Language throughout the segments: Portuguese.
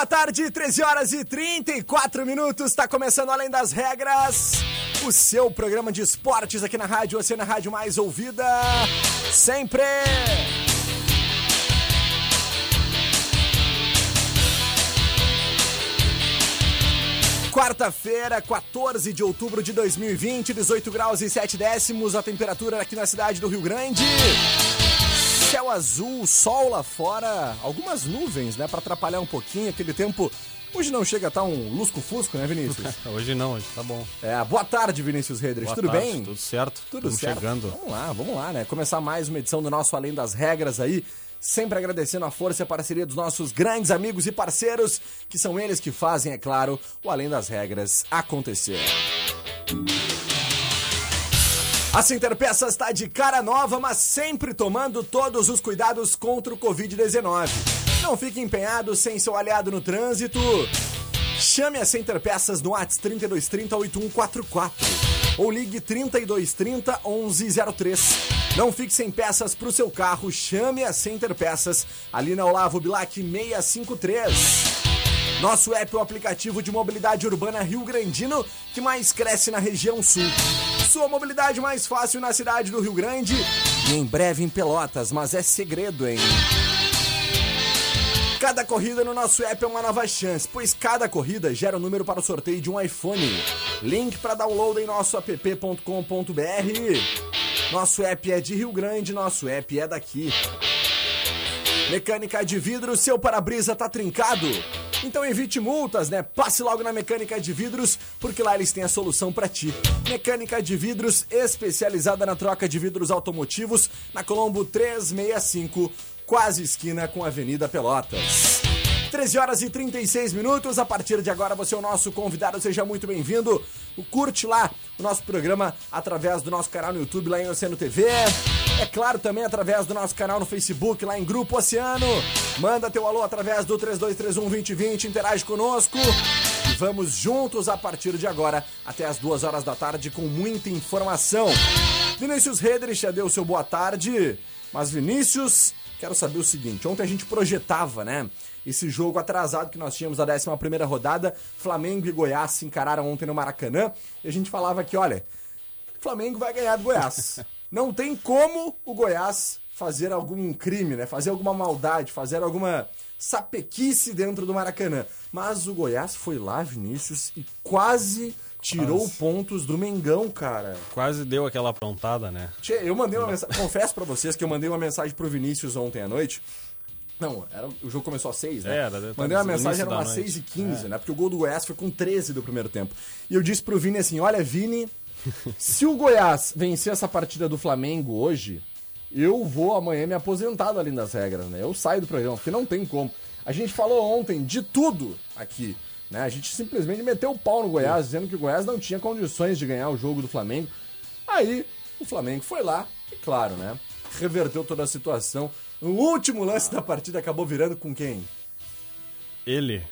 Boa tarde, 13 horas e 34 minutos, está começando Além das Regras, o seu programa de esportes aqui na rádio, você na rádio mais ouvida, sempre. Quarta-feira, 14 de outubro de 2020, 18 graus e 7 décimos, a temperatura aqui na cidade do Rio Grande. Céu azul, sol lá fora, algumas nuvens, né, para atrapalhar um pouquinho aquele tempo. Hoje não chega a estar um lusco-fusco, né, Vinícius? hoje não, hoje tá bom. É, boa tarde, Vinícius Redres. Boa Tudo tarde, bem? Tudo certo. Tudo Estamos certo. chegando. Vamos lá, vamos lá, né? Começar mais uma edição do nosso Além das Regras aí. Sempre agradecendo a força e a parceria dos nossos grandes amigos e parceiros, que são eles que fazem, é claro, o Além das Regras acontecer. A Center Peças está de cara nova, mas sempre tomando todos os cuidados contra o Covid-19. Não fique empenhado sem seu aliado no trânsito. Chame a Center Peças no WhatsApp 3230 8144 ou ligue 3230 1103. Não fique sem peças para o seu carro, chame a Center Peças ali na Olavo Bilac 653. Nosso app é o aplicativo de mobilidade urbana Rio Grandino que mais cresce na região sul. Sua mobilidade mais fácil na cidade do Rio Grande e em breve em Pelotas, mas é segredo, hein? Cada corrida no nosso app é uma nova chance, pois cada corrida gera um número para o sorteio de um iPhone. Link para download em nosso app.com.br. Nosso app é de Rio Grande, nosso app é daqui. Mecânica de vidro, seu para-brisa tá trincado? Então evite multas, né? Passe logo na Mecânica de Vidros, porque lá eles têm a solução para ti. Mecânica de Vidros, especializada na troca de vidros automotivos, na Colombo 365, quase esquina com a Avenida Pelotas. 13 horas e 36 minutos. A partir de agora, você é o nosso convidado. Seja muito bem-vindo. Curte lá o nosso programa através do nosso canal no YouTube, lá em Oceano TV. É claro, também através do nosso canal no Facebook, lá em Grupo Oceano. Manda teu alô através do 3231-2020. Interage conosco. E vamos juntos a partir de agora, até as duas horas da tarde, com muita informação. Vinícius Redrich já deu seu boa tarde. Mas, Vinícius, quero saber o seguinte: ontem a gente projetava, né? esse jogo atrasado que nós tínhamos da 11 rodada. Flamengo e Goiás se encararam ontem no Maracanã. E a gente falava que, olha, Flamengo vai ganhar do Goiás. Não tem como o Goiás fazer algum crime, né? Fazer alguma maldade, fazer alguma sapequice dentro do Maracanã. Mas o Goiás foi lá, Vinícius, e quase tirou Quase. pontos do Mengão, cara. Quase deu aquela aprontada, né? Tchê, eu mandei uma mensagem. Confesso pra vocês que eu mandei uma mensagem pro Vinícius ontem à noite. Não, era, o jogo começou às 6, né? Era, deve Mandei uma mensagem, era umas noite. 6 e 15, É. né? Porque o gol do Goiás foi com 13 do primeiro tempo. E eu disse pro Vini assim: olha, Vini, se o Goiás vencer essa partida do Flamengo hoje, eu vou amanhã me aposentar além das regras, né? Eu saio do programa, porque não tem como. A gente falou ontem de tudo aqui. Né? A gente simplesmente meteu o pau no Goiás, dizendo que o Goiás não tinha condições de ganhar o jogo do Flamengo. Aí o Flamengo foi lá e, claro, né? Reverteu toda a situação. No último lance da partida acabou virando com quem? Ele,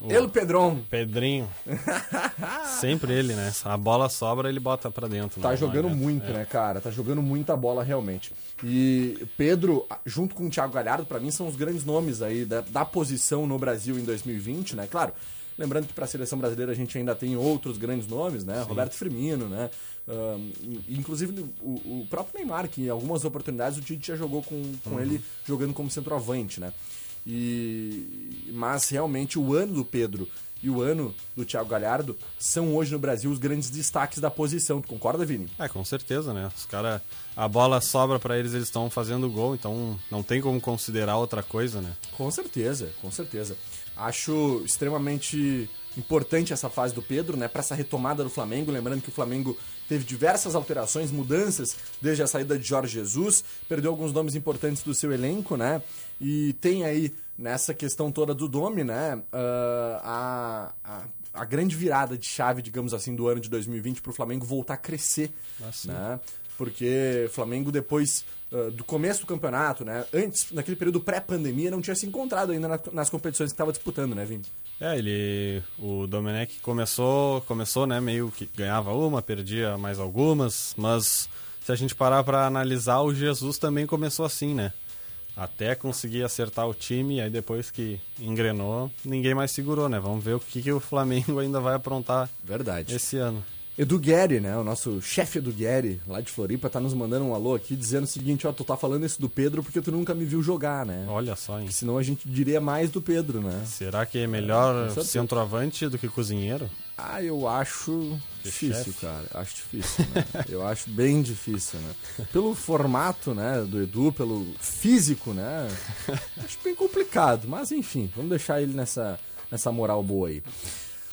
o Ele Pedron. Pedrinho. Sempre ele, né? A bola sobra, ele bota pra dentro. Tá não jogando adianta. muito, É. né, cara? Tá jogando muita bola realmente. E Pedro, junto com o Thiago Galhardo, pra mim são os grandes nomes aí da, da posição no Brasil em 2020, né? Claro, lembrando que pra seleção brasileira a gente ainda tem outros grandes nomes, né? Roberto Firmino, né? Ahn, inclusive o, o próprio Neymar, que em algumas oportunidades o Tite já jogou com, com Uhum. ele jogando como centroavante, né? E mas realmente o ano do Pedro e o ano do Thiago Galhardo são hoje no Brasil os grandes destaques da posição. Tu concorda, Vini? É, com certeza, né? Os caras, a bola sobra para eles, eles estão fazendo gol, então não tem como considerar outra coisa, né? Com certeza, com certeza. Acho extremamente importante essa fase do Pedro, né, para essa retomada do Flamengo, lembrando que o Flamengo teve diversas alterações, mudanças desde a saída de Jorge Jesus, perdeu alguns nomes importantes do seu elenco, né? E tem aí nessa questão toda do Domi, né, uh, a, a, a, grande virada de chave, digamos assim, do ano de 2020 para o Flamengo voltar a crescer, assim. né? Porque Flamengo depois uh, do começo do campeonato, né, antes, naquele período pré-pandemia, não tinha se encontrado ainda na, nas competições que estava disputando, né, Vini? É, ele, o Domenech começou, começou, né, meio que ganhava uma, perdia mais algumas, mas se a gente parar para analisar, o Jesus também começou assim, né? até conseguir acertar o time, aí depois que engrenou, ninguém mais segurou, né? Vamos ver o que, que o Flamengo ainda vai aprontar Verdade. esse ano. Edu Guerri, né? O nosso chefe Edu Guerri, lá de Floripa, tá nos mandando um alô aqui dizendo o seguinte, ó, tu tá falando isso do Pedro porque tu nunca me viu jogar, né? Olha só, hein? Porque senão a gente diria mais do Pedro, né? Será que é melhor é, centroavante do que cozinheiro? Ah, eu acho que difícil, chefe. cara. Acho difícil, né? eu acho bem difícil, né? Pelo formato, né, do Edu, pelo físico, né? Acho bem complicado, mas enfim, vamos deixar ele nessa, nessa moral boa aí.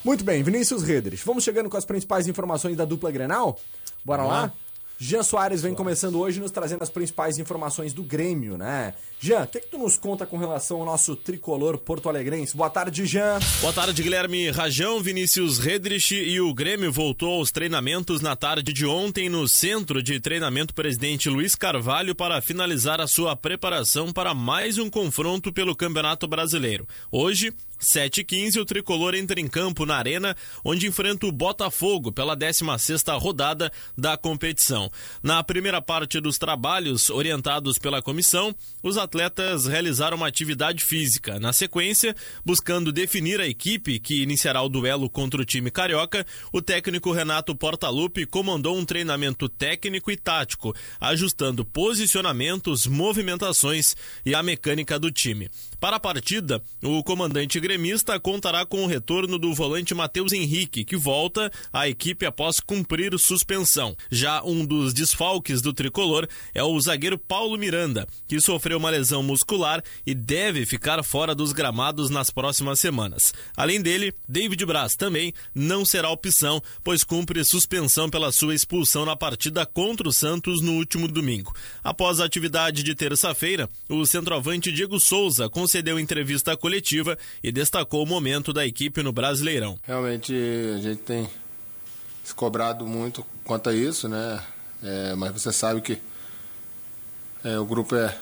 Muito bem, Vinícius Redres. Vamos chegando com as principais informações da dupla Grenal? Bora Vamos lá? lá? Jean Soares vem começando hoje nos trazendo as principais informações do Grêmio, né? Jean, o que, que tu nos conta com relação ao nosso tricolor porto-alegrense? Boa tarde, Jean. Boa tarde, Guilherme Rajão, Vinícius Redrich e o Grêmio voltou aos treinamentos na tarde de ontem no Centro de Treinamento Presidente Luiz Carvalho para finalizar a sua preparação para mais um confronto pelo Campeonato Brasileiro. Hoje, 7h15, o tricolor entra em campo na Arena, onde enfrenta o Botafogo pela 16ª rodada da competição. Na primeira parte dos trabalhos, orientados pela comissão, os atletas realizaram uma atividade física. Na sequência, buscando definir a equipe que iniciará o duelo contra o time carioca, o técnico Renato Portaluppi comandou um treinamento técnico e tático, ajustando posicionamentos, movimentações e a mecânica do time. Para a partida, o comandante gremista contará com o retorno do volante Matheus Henrique, que volta à equipe após cumprir suspensão. Já um dos desfalques do tricolor é o zagueiro Paulo Miranda, que sofreu uma lesão muscular e deve ficar fora dos gramados nas próximas semanas. Além dele, David Braz também não será opção, pois cumpre suspensão pela sua expulsão na partida contra o Santos no último domingo. Após a atividade de terça-feira, o centroavante Diego Souza concedeu entrevista coletiva e destacou o momento da equipe no Brasileirão. Realmente a gente tem se cobrado muito quanto a isso, né? É, mas você sabe que é, o grupo é,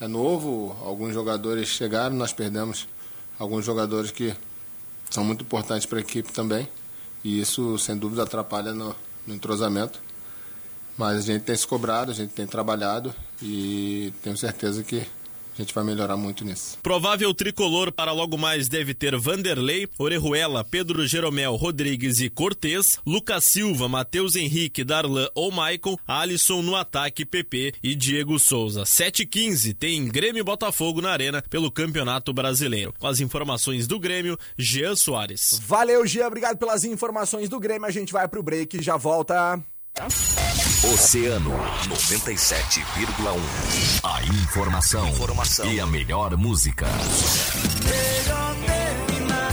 é novo, alguns jogadores chegaram, nós perdemos alguns jogadores que são muito importantes para a equipe também. E isso, sem dúvida, atrapalha no, no entrosamento. Mas a gente tem se cobrado, a gente tem trabalhado e tenho certeza que a gente vai melhorar muito nisso. Provável tricolor para logo mais deve ter Vanderlei, Orejuela, Pedro Jeromel, Rodrigues e Cortez, Lucas Silva, Matheus Henrique, Darlan ou Maicon, Alisson no ataque, PP e Diego Souza. 7h15 tem Grêmio Botafogo na Arena pelo Campeonato Brasileiro. Com as informações do Grêmio, Jean Soares. Valeu, Jean. Obrigado pelas informações do Grêmio. A gente vai pro break e já volta. Oceano 97,1. A informação, informação, e a melhor música. Melhor terminar,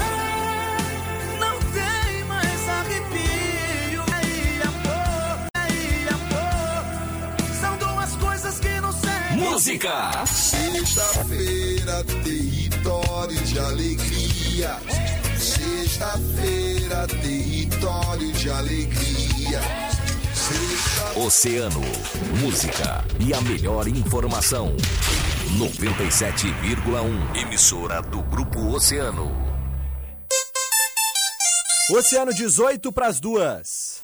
não tem mais arrepio. Aí, amor, aí, amor, são duas coisas que não servem. Música! Sexta-feira, território de alegria. Sexta-feira, território de alegria. Oceano, música e a melhor informação. 97,1 emissora do Grupo Oceano. Oceano 18 para as duas.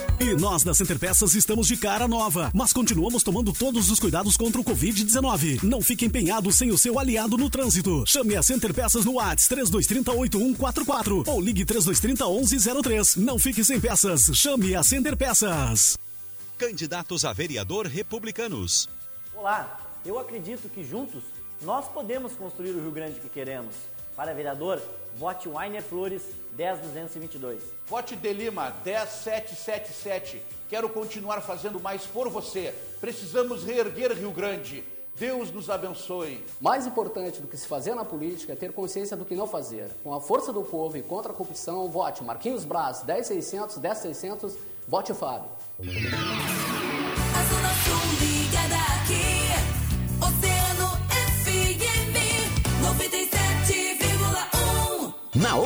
E nós da Center Peças estamos de cara nova, mas continuamos tomando todos os cuidados contra o Covid-19. Não fique empenhado sem o seu aliado no trânsito. Chame a Center Peças no WhatsApp 3230 8144 ou ligue 3230 1103. Não fique sem peças. Chame a Center Peças. Candidatos a vereador republicanos. Olá, eu acredito que juntos nós podemos construir o Rio Grande que queremos. Para vereador, vote Weiner Flores 10222. Vote de Lima 10777. Quero continuar fazendo mais por você. Precisamos reerguer Rio Grande. Deus nos abençoe. Mais importante do que se fazer na política é ter consciência do que não fazer. Com a força do povo e contra a corrupção, vote Marquinhos Braz 10600 10600, vote Fábio. A Zona Sul ligada aqui.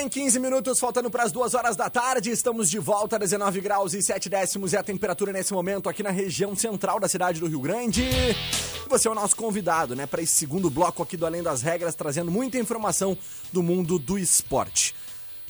Bem, 15 minutos faltando para as duas horas da tarde. Estamos de volta, 19 graus e 7 décimos é a temperatura nesse momento aqui na região central da cidade do Rio Grande. Você é o nosso convidado, né, para esse segundo bloco aqui do Além das Regras, trazendo muita informação do mundo do esporte.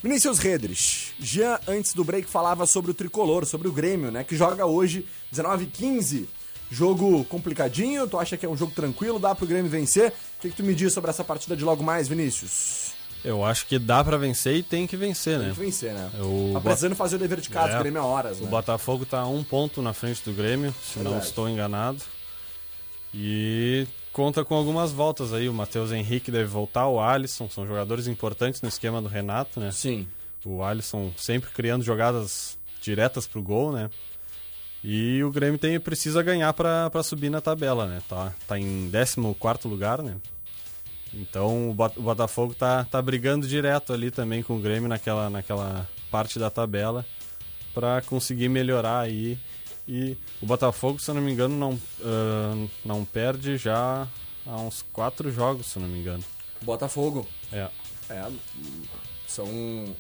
Vinícius Redrich, Jean, antes do break, falava sobre o tricolor, sobre o Grêmio, né, que joga hoje, 19 15 Jogo complicadinho, tu acha que é um jogo tranquilo, dá pro Grêmio vencer? O que, que tu me diz sobre essa partida de logo mais, Vinícius? Eu acho que dá pra vencer e tem que vencer, né? Tem que vencer, né? O tá precisando fazer o dever de casa, É. o Grêmio é horas, O né? Botafogo tá um ponto na frente do Grêmio, se não estou enganado. E conta com algumas voltas aí. O Matheus Henrique deve voltar, o Alisson, são jogadores importantes no esquema do Renato, né? Sim. O Alisson sempre criando jogadas diretas pro gol, né? E o Grêmio tem, precisa ganhar pra pra subir na tabela, né? Tá, tá em 14 lugar, né? Então o Bot- o Botafogo tá, tá brigando direto ali também com o Grêmio naquela, naquela parte da tabela para conseguir melhorar aí. E o Botafogo, se eu não me engano, não, ah, não perde já há uns quatro jogos, se eu não me engano. Botafogo. É. É, são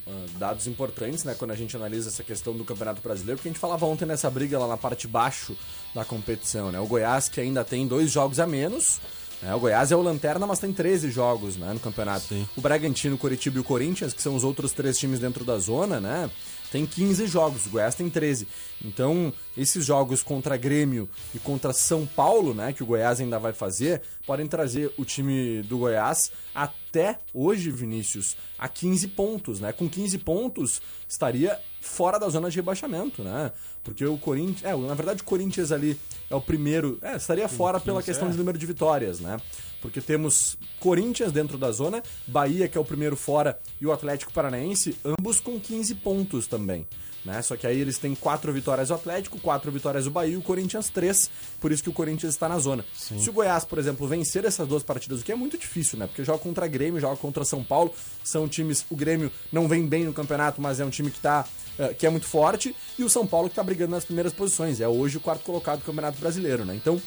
ah, dados importantes, né, quando a gente analisa essa questão do Campeonato Brasileiro, porque a gente falava ontem nessa briga lá na parte baixo da competição, né? O Goiás que ainda tem dois jogos a menos, né? O Goiás é o lanterna, mas tem 13 jogos, né, no campeonato. O Bragantino, o Coritiba e o Corinthians, que são os outros três times dentro da zona, né? Tem 15 jogos, o Goiás tem 13. Então, esses jogos contra Grêmio e contra São Paulo, né, que o Goiás ainda vai fazer, podem trazer o time do Goiás até hoje, Vinícius, a 15 pontos, né? Com 15 pontos, estaria fora da zona de rebaixamento, né? Porque o Corinthians, é, na verdade o Corinthians ali é o primeiro, é, estaria fora pela 15, questão é. de número de vitórias, né? Porque temos Corinthians dentro da zona, Bahia, que é o primeiro fora, e o Atlético Paranaense, ambos com 15 pontos também. Né? Só que aí eles têm quatro vitórias o Atlético, quatro vitórias o Bahia e o Corinthians três, por isso que o Corinthians está na zona. Se o Goiás, por exemplo, vencer essas duas partidas, o que é muito difícil, né? Porque joga contra Grêmio, joga contra São Paulo, são times. O Grêmio não vem bem no campeonato, mas é um time que tá. eh, que é muito forte, e o São Paulo que tá brigando nas primeiras posições. É hoje o quarto colocado do Campeonato Brasileiro, né? Então,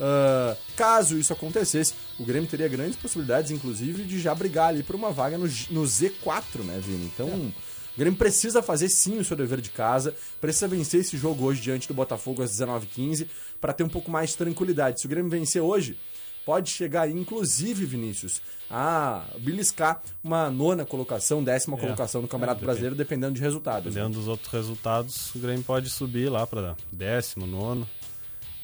ah, caso isso acontecesse, o Grêmio teria grandes possibilidades, inclusive, de já brigar ali por uma vaga no, no Z4, né, Vini? Então, o Grêmio precisa fazer sim o seu dever de casa, precisa vencer esse jogo hoje diante do Botafogo às 19h15 para ter um pouco mais de tranquilidade. Se o Grêmio vencer hoje, pode chegar aí, inclusive, Vinícius, a beliscar uma nona colocação, décima É. colocação no Campeonato É, Brasileiro, dependendo de resultados. né? Dependendo dos outros resultados, o Grêmio pode subir lá para décimo, nono.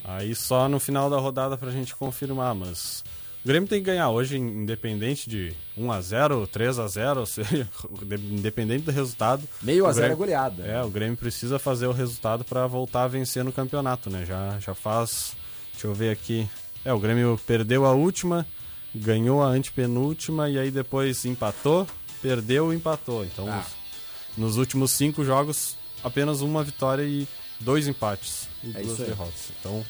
Aí só no final da rodada pra gente confirmar, mas o Grêmio tem que ganhar hoje, independente de 1x0, 3x0, ou seja, independente do resultado. Meio a o zero é Grêmio- goleada. É, o Grêmio precisa fazer o resultado pra voltar a vencer no campeonato, né? Já, já faz. Deixa eu ver aqui. É, o Grêmio perdeu a última, ganhou a antepenúltima e aí depois empatou, perdeu e empatou. Então, Ah. nos últimos cinco jogos, apenas uma vitória e dois empates e É duas derrotas. Então,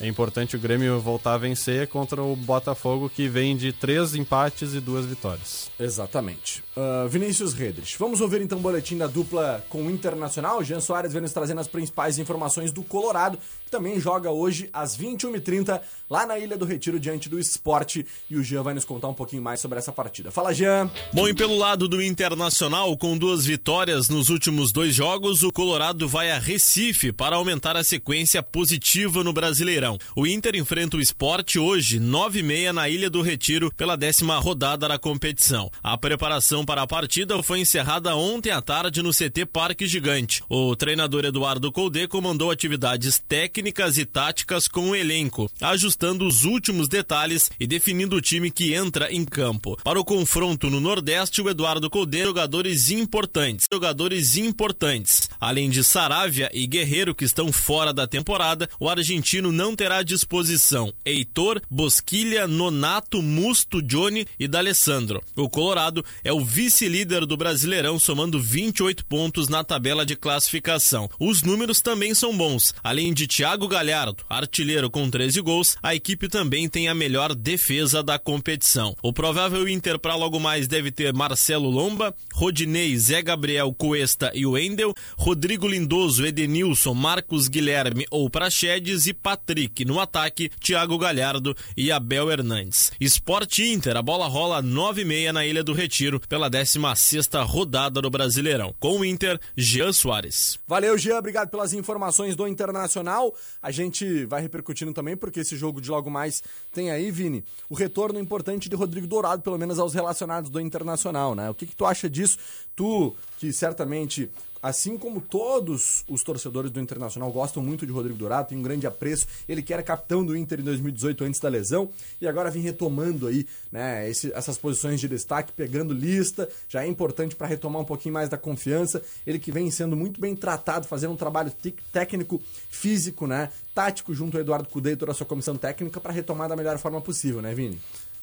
é importante o Grêmio voltar a vencer contra o Botafogo, que vem de três empates e duas vitórias. Exatamente. Ah, Vinícius Redrich. Vamos ouvir então o boletim da dupla com o Internacional. Jean Soares vem nos trazendo as principais informações do Colorado, que também joga hoje às 21h30 lá na Ilha do Retiro diante do esporte. E o Jean vai nos contar um pouquinho mais sobre essa partida. Fala, Jean. Bom, e pelo lado do Internacional, com duas vitórias nos últimos dois jogos, o Colorado vai a Recife para aumentar a sequência positiva no Brasileirão. O Inter enfrenta o esporte hoje, 9h30 na Ilha do Retiro, pela décima rodada da competição. A preparação para a partida foi encerrada ontem à tarde no CT Parque Gigante. O treinador Eduardo Colde comandou atividades técnicas e táticas com o elenco, ajustando os últimos detalhes e definindo o time que entra em campo. Para o confronto no Nordeste, o Eduardo Colde jogadores importantes, jogadores importantes. Além de Saravia e Guerreiro que estão fora da temporada, o argentino não terá à disposição Heitor, Bosquilha, Nonato, Musto, Johnny e D'Alessandro. O Colorado é o vice-líder do Brasileirão, somando 28 pontos na tabela de classificação. Os números também são bons. Além de Thiago Galhardo, artilheiro com 13 gols, a equipe também tem a melhor defesa da competição. O provável Inter para logo mais deve ter Marcelo Lomba, Rodinei, Zé Gabriel, Cuesta e Wendel, Rodrigo Lindoso, Edenilson, Marcos Guilherme ou Praxedes e Patrick no ataque, Thiago Galhardo e Abel Hernandes. Esporte Inter, a bola rola 9 e meia na Ilha do Retiro pela 16ª rodada do Brasileirão. Com o Inter, Jean Soares. Valeu, Jean. Obrigado pelas informações do Internacional. A gente vai repercutindo também, porque esse jogo de logo mais tem aí, Vini, o retorno importante de Rodrigo Dourado, pelo menos aos relacionados do Internacional, né? O que, que tu acha disso? Tu, que certamente. Assim como todos os torcedores do Internacional gostam muito de Rodrigo Dourado, tem um grande apreço. Ele que era capitão do Inter em 2018 antes da lesão e agora vem retomando aí, né, esse- essas posições de destaque, pegando lista, já é importante para retomar um pouquinho mais da confiança. Ele que vem sendo muito bem tratado, fazendo um trabalho técnico, físico, né, tático junto ao Eduardo Cudê e toda a sua comissão técnica para retomar da melhor forma possível, né, Vini?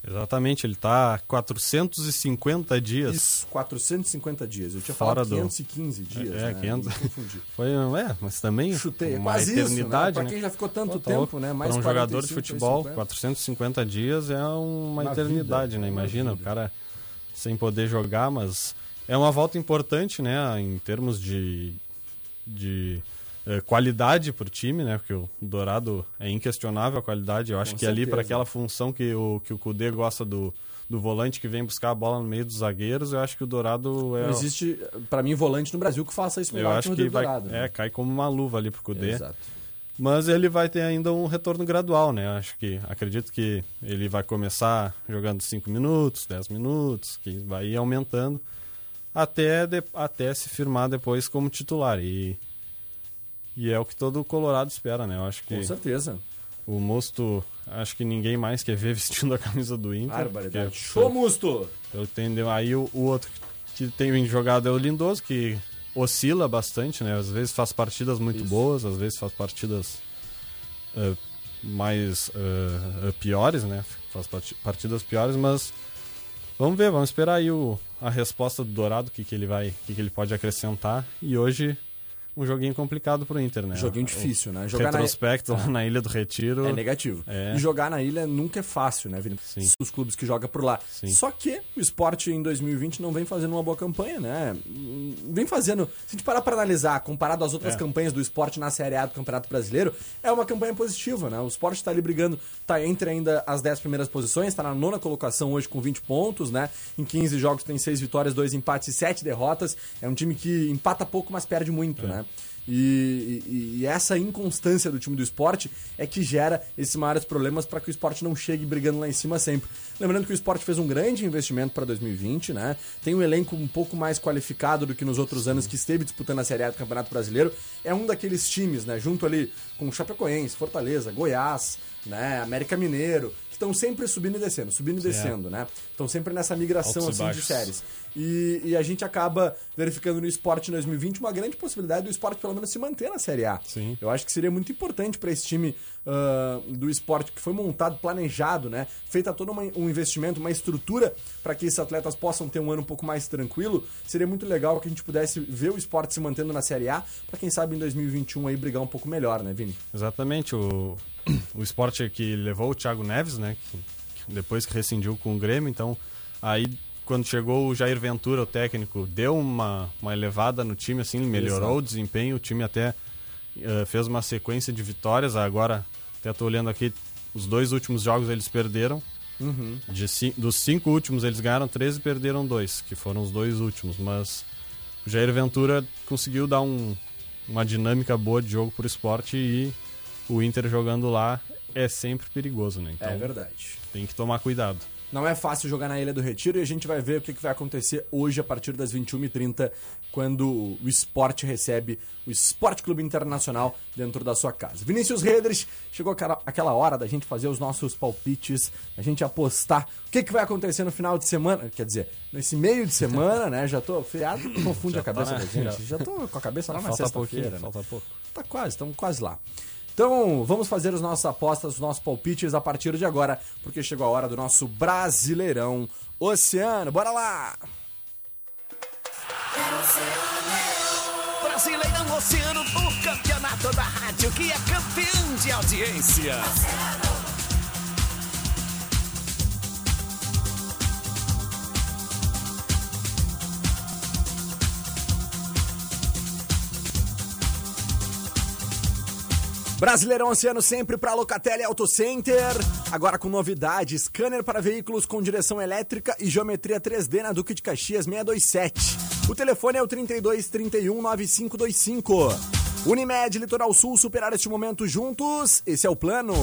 Exatamente, ele tá há 450 dias. Isso, 450 dias. Eu tinha Fora falado do- 515 dias, É, né? 500. Me confundi. Foi, é, mas também Chutei, é uma quase isso, né? eternidade, Pra né? quem já ficou tanto Pô, tá tempo, né? Mais Para um jogador de 45, futebol, 50. 450 dias é uma, Uma eternidade, vida, né? é uma Imagina, o cara sem poder jogar, mas é uma volta importante, né? Em termos de, de eh, qualidade pro time, né? Porque o Dourado é inquestionável a qualidade. Eu acho Com que ali para certeza. aquela função que o, que o Kudê gosta do, do volante que vem buscar a bola no meio dos zagueiros, eu acho que o Dourado é. Não existe, pra mim, volante no Brasil que faça isso Eu acho que o vai, Dourado. né? é, cai como uma luva ali pro Kudê. Exato. Mas ele vai ter ainda um retorno gradual, né? Acho que acredito que ele vai começar jogando 5 minutos, 10 minutos, que vai ir aumentando até, de- até se firmar depois como titular. E, e é o que todo Colorado espera, né? Eu acho que Com certeza. o Mosto, acho que ninguém mais quer ver vestindo a camisa do Inter. Barbaridade. porque- Show, Musto! eu entendo. Aí o, o outro que tem jogado é o Lindoso, que oscila bastante, né? Às vezes faz partidas muito boas, às vezes faz partidas eh, mais eh, piores, né? Faz parti- partidas piores, mas vamos ver, vamos esperar aí o, a resposta do Dourado, o que, que ele vai, o que, que ele pode acrescentar. E hoje um joguinho complicado pro Inter, né? Joguinho O- difícil, né? o Jogar na- retrospecto lá na Ilha do Retiro. É negativo. É. E jogar na ilha nunca é fácil, né, Vini? Sim. Os clubes que jogam por lá. Sim. Só que o esporte em 2020 não vem fazendo uma boa campanha, né? Vem fazendo. Se a gente parar pra analisar, comparado às outras É. campanhas do esporte na Série A do Campeonato Brasileiro, é uma campanha positiva, né? O esporte tá ali brigando, tá entre ainda as 10 primeiras posições, tá na nona colocação hoje com 20 pontos, né? Em 15 jogos tem 6 vitórias, 2 empates e 7 derrotas. É um time que empata pouco, mas perde muito, né? E, e- e essa inconstância do time do esporte é que gera esses maiores problemas para que o esporte não chegue brigando lá em cima sempre. Lembrando que o esporte fez um grande investimento para 2020, né? Tem um elenco um pouco mais qualificado do que nos outros anos que esteve disputando a Série A do Campeonato Brasileiro. É um daqueles times, né? Junto ali com o Chapecoense, Fortaleza, Goiás, né? América Mineiro, estão sempre subindo e descendo, subindo e descendo, né? Estão sempre nessa migração Altos assim, de séries. E, e a gente acaba verificando no esporte em 2020 uma grande possibilidade do esporte pelo menos se manter na Série A. Sim. Eu acho que seria muito importante para esse time ah, do esporte que foi montado, planejado, né? Feita todo uma- um investimento, uma estrutura para que esses atletas possam ter um ano um pouco mais tranquilo. Seria muito legal que a gente pudesse ver o esporte se mantendo na Série A, para quem sabe em 2021 aí brigar um pouco melhor, né, Vini? Exatamente, o, o esporte que levou o Thiago Neves, né? depois que rescindiu com o Grêmio, então aí quando chegou o Jair Ventura, o técnico, deu uma, uma elevada no time, assim, melhorou Exato. o desempenho, o time até eh, fez uma sequência de vitórias, agora até tô olhando aqui, os dois últimos jogos eles perderam, Uhum. de dos cinco últimos eles ganharam três e perderam dois, que foram os dois últimos, mas o Jair Ventura conseguiu dar um- uma dinâmica boa de jogo pro esporte e o Inter jogando lá é sempre perigoso, né? Então é verdade. tem que tomar cuidado. Não é fácil jogar na Ilha do Retiro e a gente vai ver o que, vai acontecer hoje a partir das 21h30, quando o esporte recebe o Esporte Clube Internacional dentro da sua casa. Vinícius Redres, chegou aquela, hora da gente fazer os nossos palpites, a gente apostar o que, vai acontecer no final de semana, quer dizer, nesse meio de semana, né? Já tô feriado, confunde a cabeça tá, da né? gente. Já tô com a cabeça lá na sexta-feira. né? falta pouco. Tá quase, estamos quase lá. Então, vamos fazer as nossas apostas, os nossos palpites a partir de agora, porque chegou a hora do nosso Brasileirão Oceano. Bora lá! Brasileirão Oceano, o campeonato da rádio que é campeão de audiência. Brasileirão Oceano sempre para Locatelli Auto Center. Agora com novidade: scanner para veículos com direção elétrica e geometria 3D na Duque de Caxias 627. O telefone é o 32 31 9525. Unimed Litoral Sul superar este momento juntos. Esse é o plano.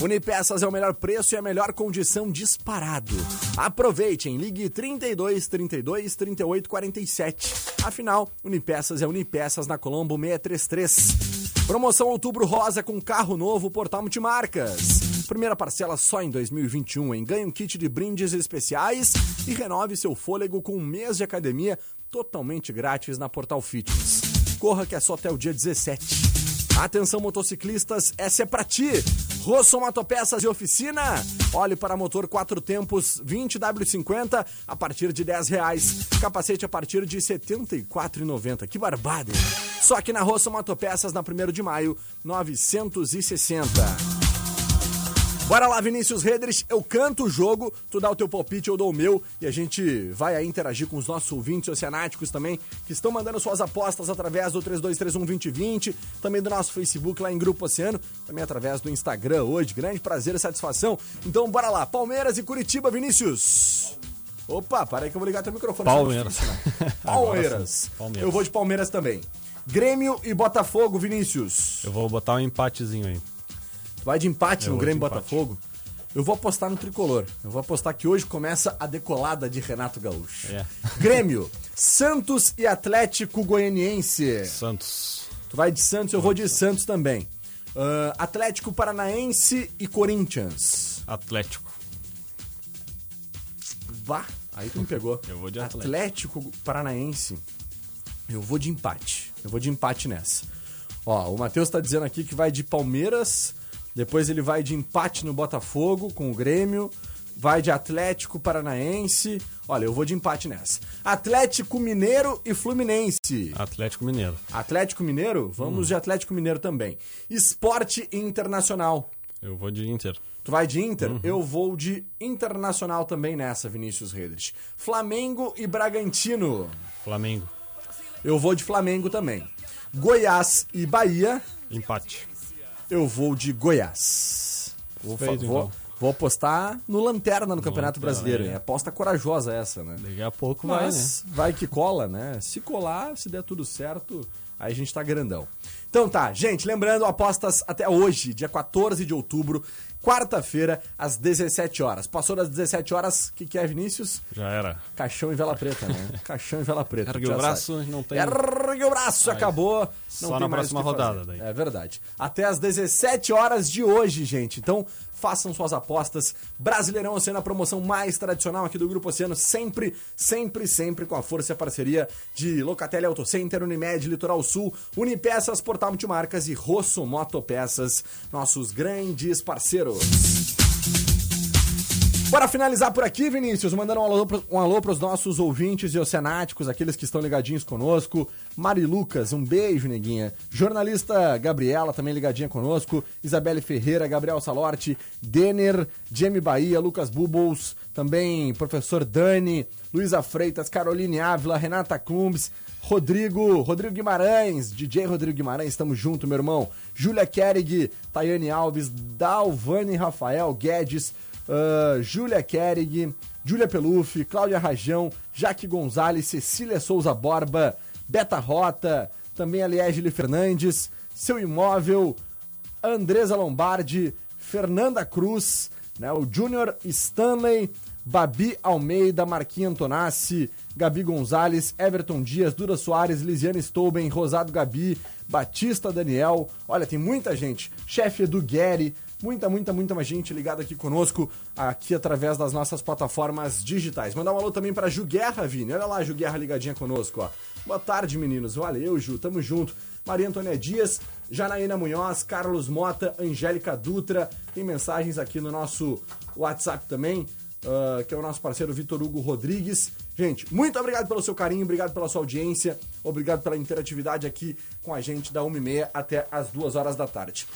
Unipeças é o melhor preço e a melhor condição disparado. Aproveitem, ligue 32 32 38 47. Afinal, Unipeças é Unipeças na Colombo 633. Promoção Outubro Rosa com carro novo Portal Multimarcas. Primeira parcela só em 2021, em ganhe um kit de brindes especiais e renove seu fôlego com um mês de academia totalmente grátis na Portal Fitness. Corra que é só até o dia 17. Atenção motociclistas, essa é pra ti. Rosso Motopeças e Oficina. Olhe para motor 4 tempos 20W50 a partir de 10 reais. Capacete a partir de R$ 74,90. Que barbada. Só aqui na Rosso Motopeças na 1 de maio, 960. Bora lá, Vinícius Redrich, eu canto o jogo, tu dá o teu palpite, eu dou o meu, e a gente vai aí interagir com os nossos ouvintes oceanáticos também, que estão mandando suas apostas através do 3231-2020, também do nosso Facebook lá em Grupo Oceano, também através do Instagram hoje, grande prazer e satisfação. Então bora lá, Palmeiras e Curitiba, Vinícius. Opa, para aí que eu vou ligar teu microfone. Palmeiras. né? Palmeiras. Palmeiras. Eu vou de Palmeiras também. Grêmio e Botafogo, Vinícius. Eu vou botar um empatezinho aí. Tu vai de empate Eu no Grêmio. Botafogo? Eu vou apostar no tricolor. Eu vou apostar que hoje começa a decolada de Renato Gaúcho. É. Grêmio, Santos e Atlético Goianiense. Santos. Tu vai de Santos, eu vou de Santos também. Ah, Atlético Paranaense e Corinthians. Atlético. Vá, aí tu me pegou. Eu vou de Atlético. Atlético Paranaense. Eu vou de empate. Eu vou de empate nessa. Ó, o Matheus tá dizendo aqui que vai de Palmeiras, depois ele vai de empate no Botafogo com o Grêmio, vai de Atlético Paranaense. Olha, eu vou de empate nessa. Atlético Mineiro e Fluminense. Atlético Mineiro. Atlético Mineiro? Vamos de Atlético Mineiro também. Esporte Internacional. Eu vou de Inter. Tu vai de Inter? Eu vou de Internacional também nessa, Vinícius Redrich. Flamengo e Bragantino. Flamengo. Eu vou de Flamengo também. Goiás e Bahia. Empate. Eu vou de Goiás. Vou, Feito, vou- então. vou apostar no Lanterna no Campeonato Lanterna, Brasileiro. é. Aposta corajosa essa, né? Daqui a pouco vai, né? Vai que cola, né? Se colar, se der tudo certo, Aí a gente tá grandão. Então tá, gente, lembrando, apostas até hoje, dia 14 de outubro, quarta-feira, às 17 horas. Passou das 17 horas, o que, que é, Vinícius? Já era. Caixão em vela preta, né? Caixão em vela preta. Ergue o braço, sabe. não tem- Ergue o braço, Aí. acabou. Só tem na próxima rodada daí. É verdade. Até às 17 horas de hoje, gente. Então, façam suas apostas. Brasileirão Oceano, a promoção mais tradicional aqui do Grupo Oceano, sempre, sempre, sempre com a força e a parceria de Locatelli Auto Center, Unimed, Litoral Sul, Unipeças, Portal Multimarcas e Rosso Motopeças, nossos grandes parceiros. Para finalizar por aqui, Vinícius, mandando um alô, um alô para os nossos ouvintes e oceanáticos, aqueles que estão ligadinhos conosco. Mari Lucas, um beijo, neguinha. Jornalista Gabriela, também ligadinha conosco. Isabelle Ferreira, Gabriel Salorti, Denner, Jamie Bahia, Lucas Bubbles, também professor Dani, Luísa Freitas, Caroline Ávila, Renata Clumbes, Rodrigo, Rodrigo Guimarães, DJ Rodrigo Guimarães, estamos junto, meu irmão. Júlia Kerig, Tayane Alves, Dalvani Rafael Guedes, ah, Júlia Kerig, Júlia Peluf, Cláudia Rajão, Jaque Gonzalez, Cecília Souza Borba, Beta Rota, também a Fernandes, Seu Imóvel, Andresa Lombardi, Fernanda Cruz, né, o Júnior Stanley, Babi Almeida, Marquinhos Antonassi, Gabi Gonzalez, Everton Dias, Dura Soares, Lisiane Stouben, Rosado Gabi, Batista Daniel. Olha, tem muita gente. Chefe Edu Guerri, muita, muita, muita gente ligada aqui conosco, aqui através das nossas plataformas digitais. Mandar um alô também para Ju Guerra, Vini. Olha lá, Ju Guerra ligadinha conosco, ó. Boa tarde, meninos. Valeu, Ju. Tamo junto. Maria Antônia Dias, Janaína Munhoz, Carlos Mota, Angélica Dutra. Tem mensagens aqui no nosso WhatsApp também, ah, que é o nosso parceiro Vitor Hugo Rodrigues. Gente, muito obrigado pelo seu carinho, obrigado pela sua audiência, obrigado pela interatividade aqui com a gente da 1h30 até as 2 horas da tarde.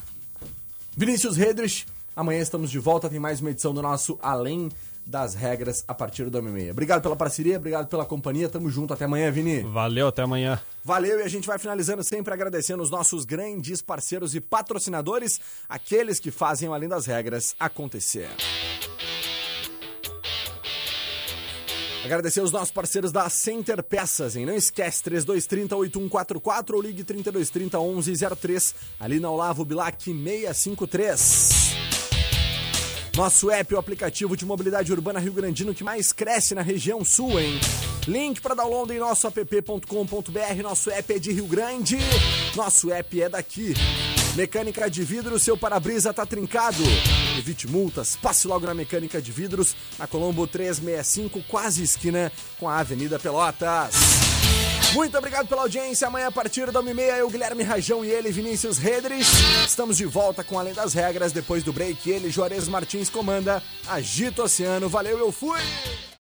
Vinícius Redrich, amanhã estamos de volta, tem mais uma edição do nosso Além das Regras a partir do 1h30. Obrigado pela parceria, obrigado pela companhia, tamo junto, até amanhã, Vini. Valeu, até amanhã. Valeu e a gente vai finalizando sempre agradecendo os nossos grandes parceiros e patrocinadores, aqueles que fazem o Além das Regras acontecer. Agradecer os nossos parceiros da Center Peças, hein? Não esquece, 3230-8144 ou ligue 3230-1103, ali na Olavo Bilac 653. Nosso app, o aplicativo de mobilidade urbana Rio Grandino que mais cresce na região sul, hein? Link para download em nosso app.com.br. Nosso app é de Rio Grande. Nosso app é daqui. Mecânica de vidro, seu para-brisa tá trincado. Evite multas, passe logo na Mecânica de Vidros, na Colombo 365, quase esquina com a Avenida Pelotas. Muito obrigado pela audiência. Amanhã, a partir da 1h30, eu, Guilherme Rajão e ele, Vinícius Redrich. Estamos de volta com Além das Regras. Depois do break, ele, Juarez Martins, comanda Agito Oceano. Valeu, eu fui!